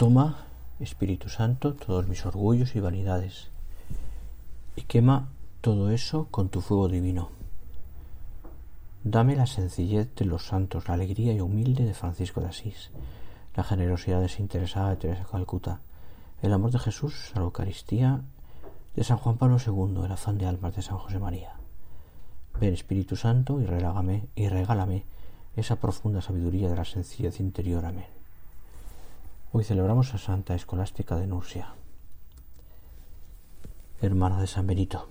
Toma, Espíritu Santo, todos mis orgullos y vanidades, y quema todo eso con tu fuego divino. Dame la sencillez de los santos, la alegría y humilde de Francisco de Asís, la generosidad desinteresada de Teresa Calcuta, el amor de Jesús a la Eucaristía de San Juan Pablo II, el afán de almas de San José María. Ven Espíritu Santo y regálame, y regálame esa profunda sabiduría de la sencillez interior. Amén. Hoy celebramos a Santa Escolástica de Nursia, hermana de San Benito.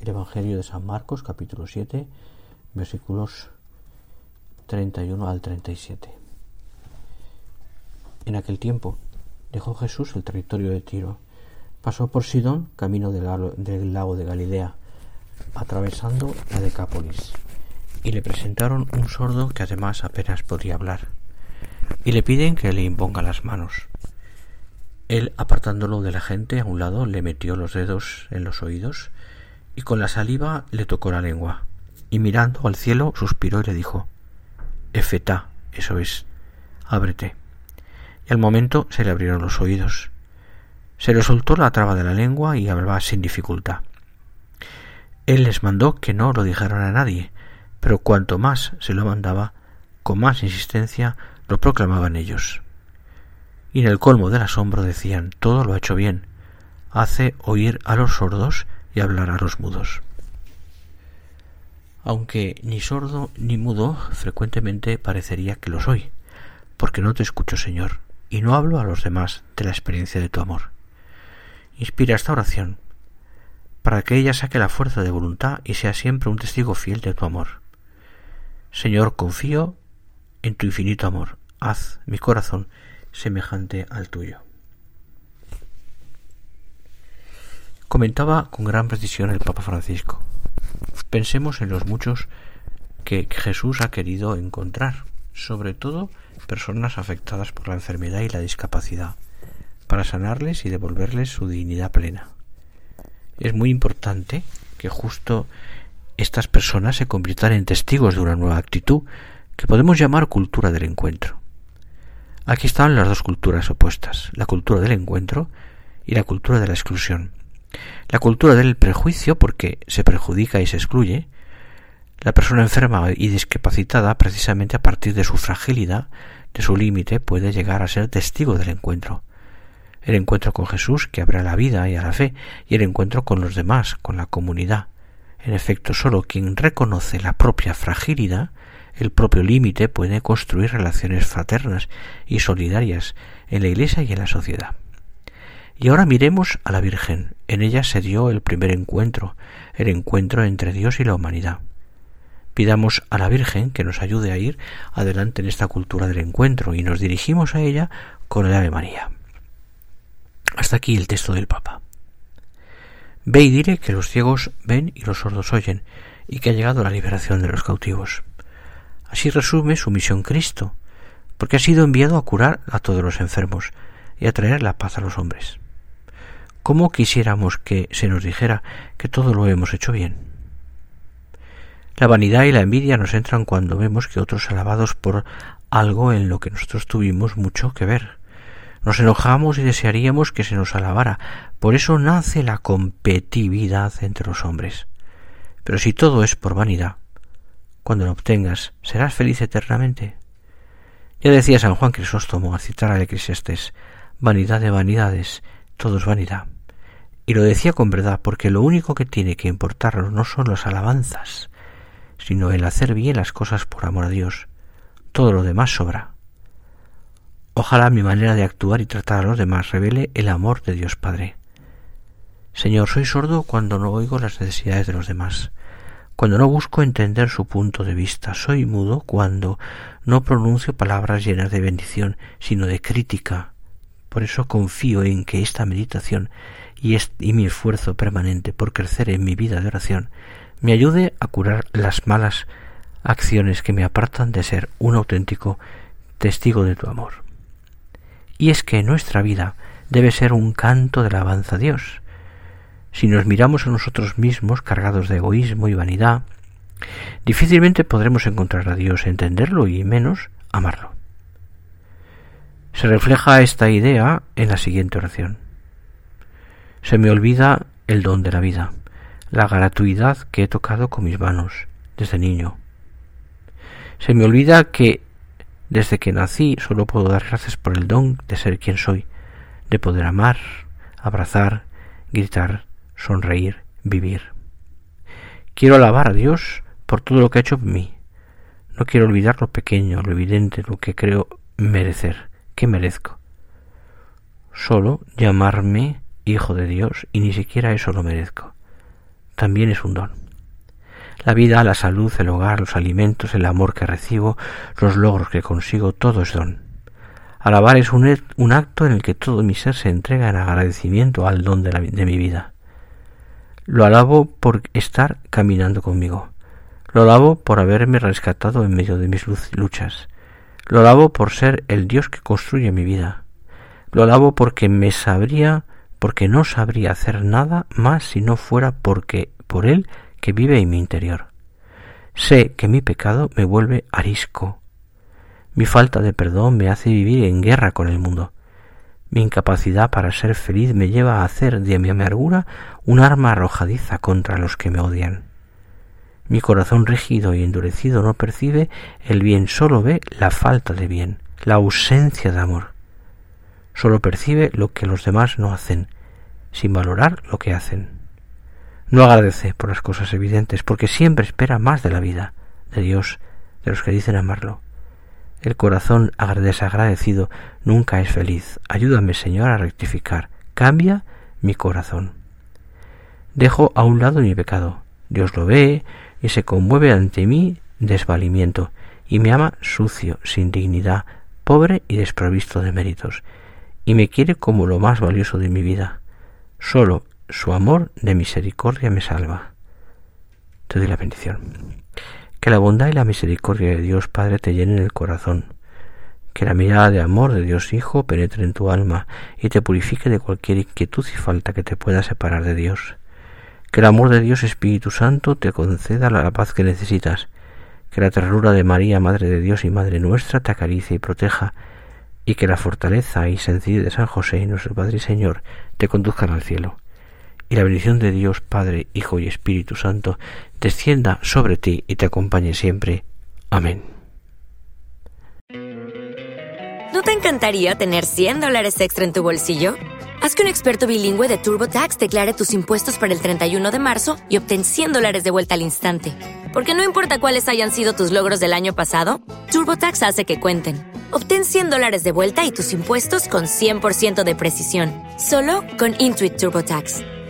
El Evangelio de San Marcos, capítulo 7, versículos 31 al 37. En aquel tiempo dejó Jesús el territorio de Tiro, pasó por Sidón, camino del lago de Galilea, atravesando la Decápolis, y le presentaron un sordo que además apenas podía hablar y le piden que le imponga las manos. Él, apartándolo de la gente a un lado, le metió los dedos en los oídos y con la saliva le tocó la lengua, y mirando al cielo suspiró y le dijo Efetá, eso es, ábrete. Y al momento se le abrieron los oídos. Se le soltó la traba de la lengua y hablaba sin dificultad. Él les mandó que no lo dijeran a nadie, pero cuanto más se lo mandaba, con más insistencia lo proclamaban ellos. Y en el colmo del asombro decían, todo lo ha hecho bien, hace oír a los sordos y hablar a los mudos. Aunque ni sordo ni mudo, frecuentemente parecería que lo soy, porque no te escucho, Señor, y no hablo a los demás de la experiencia de tu amor. Inspira esta oración, para que ella saque la fuerza de voluntad y sea siempre un testigo fiel de tu amor. Señor, confío en tu infinito amor. Haz mi corazón semejante al tuyo. Comentaba con gran precisión el Papa Francisco. Pensemos en los muchos que Jesús ha querido encontrar, sobre todo personas afectadas por la enfermedad y la discapacidad, para sanarles y devolverles su dignidad plena. Es muy importante que justo estas personas se conviertan en testigos de una nueva actitud que podemos llamar cultura del encuentro. Aquí están las dos culturas opuestas, la cultura del encuentro y la cultura de la exclusión. La cultura del prejuicio, porque se perjudica y se excluye, la persona enferma y discapacitada, precisamente a partir de su fragilidad, de su límite, puede llegar a ser testigo del encuentro. El encuentro con Jesús, que abre a la vida y a la fe, y el encuentro con los demás, con la comunidad. En efecto, sólo quien reconoce la propia fragilidad el propio límite puede construir relaciones fraternas y solidarias en la Iglesia y en la sociedad. Y ahora miremos a la Virgen. En ella se dio el primer encuentro, el encuentro entre Dios y la humanidad. Pidamos a la Virgen que nos ayude a ir adelante en esta cultura del encuentro y nos dirigimos a ella con el Ave María. Hasta aquí el texto del Papa. Ve y dile que los ciegos ven y los sordos oyen, y que ha llegado la liberación de los cautivos. Así resume su misión Cristo, porque ha sido enviado a curar a todos los enfermos y a traer la paz a los hombres. ¿Cómo quisiéramos que se nos dijera que todo lo hemos hecho bien? La vanidad y la envidia nos entran cuando vemos que otros alabados por algo en lo que nosotros tuvimos mucho que ver. Nos enojamos y desearíamos que se nos alabara. Por eso nace la competitividad entre los hombres. Pero si todo es por vanidad, cuando lo obtengas, ¿serás feliz eternamente? Ya decía San Juan Crisóstomo al citar al Eclesiastés, vanidad de vanidades, todo es vanidad. Y lo decía con verdad, porque lo único que tiene que importarnos no son las alabanzas, sino el hacer bien las cosas por amor a Dios. Todo lo demás sobra. Ojalá mi manera de actuar y tratar a los demás revele el amor de Dios Padre. Señor, soy sordo cuando no oigo las necesidades de los demás, cuando no busco entender su punto de vista, soy mudo cuando no pronuncio palabras llenas de bendición, sino de crítica. Por eso confío en que esta meditación y, y mi esfuerzo permanente por crecer en mi vida de oración me ayude a curar las malas acciones que me apartan de ser un auténtico testigo de tu amor. Y es que nuestra vida debe ser un canto de alabanza a Dios, si nos miramos a nosotros mismos cargados de egoísmo y vanidad, difícilmente podremos encontrar a Dios, entenderlo y menos amarlo. Se refleja esta idea en la siguiente oración. Se me olvida el don de la vida, la gratuidad que he tocado con mis manos desde niño. Se me olvida que desde que nací solo puedo dar gracias por el don de ser quien soy, de poder amar, abrazar, gritar, sonreír, vivir. Quiero alabar a Dios por todo lo que ha hecho en mí. No quiero olvidar lo pequeño, lo evidente, lo que creo merecer, que merezco. Solo llamarme hijo de Dios y ni siquiera eso lo merezco. También es un don. La vida, la salud, el hogar, los alimentos, el amor que recibo, los logros que consigo, todo es don. Alabar es un, acto en el que todo mi ser se entrega en agradecimiento al don de, la, de mi vida. Lo alabo por estar caminando conmigo. Lo alabo por haberme rescatado en medio de mis luchas. Lo alabo por ser el Dios que construye mi vida. Lo alabo porque me sabría, porque no sabría hacer nada más si no fuera porque por Él que vive en mi interior. Sé que mi pecado me vuelve arisco. Mi falta de perdón me hace vivir en guerra con el mundo. Mi incapacidad para ser feliz me lleva a hacer de mi amargura un arma arrojadiza contra los que me odian. Mi corazón rígido y endurecido no percibe el bien, solo ve la falta de bien, la ausencia de amor. Solo percibe lo que los demás no hacen, sin valorar lo que hacen. No agradece por las cosas evidentes, porque siempre espera más de la vida, de Dios, de los que dicen amarlo. El corazón desagradecido nunca es feliz. Ayúdame, Señor, a rectificar. Cambia mi corazón. Dejo a un lado mi pecado. Dios lo ve y se conmueve ante mi desvalimiento y me ama sucio, sin dignidad, pobre y desprovisto de méritos, y me quiere como lo más valioso de mi vida. Solo su amor de misericordia me salva. Te doy la bendición. Que la bondad y la misericordia de Dios Padre te llenen el corazón. Que la mirada de amor de Dios Hijo penetre en tu alma y te purifique de cualquier inquietud y falta que te pueda separar de Dios. Que el amor de Dios Espíritu Santo te conceda la paz que necesitas. Que la ternura de María, Madre de Dios y Madre nuestra, te acaricie y proteja. Y que la fortaleza y sencillez de San José, nuestro Padre y Señor, te conduzcan al cielo y la bendición de Dios Padre, Hijo y Espíritu Santo descienda sobre ti y te acompañe siempre. Amén. ¿No te encantaría tener 100 dólares extra en tu bolsillo? Haz que un experto bilingüe de TurboTax declare tus impuestos para el 31 de marzo y obtén 100 dólares de vuelta al instante. Porque no importa cuáles hayan sido tus logros del año pasado, TurboTax hace que cuenten. Obtén 100 dólares de vuelta y tus impuestos con 100% de precisión, solo con Intuit TurboTax.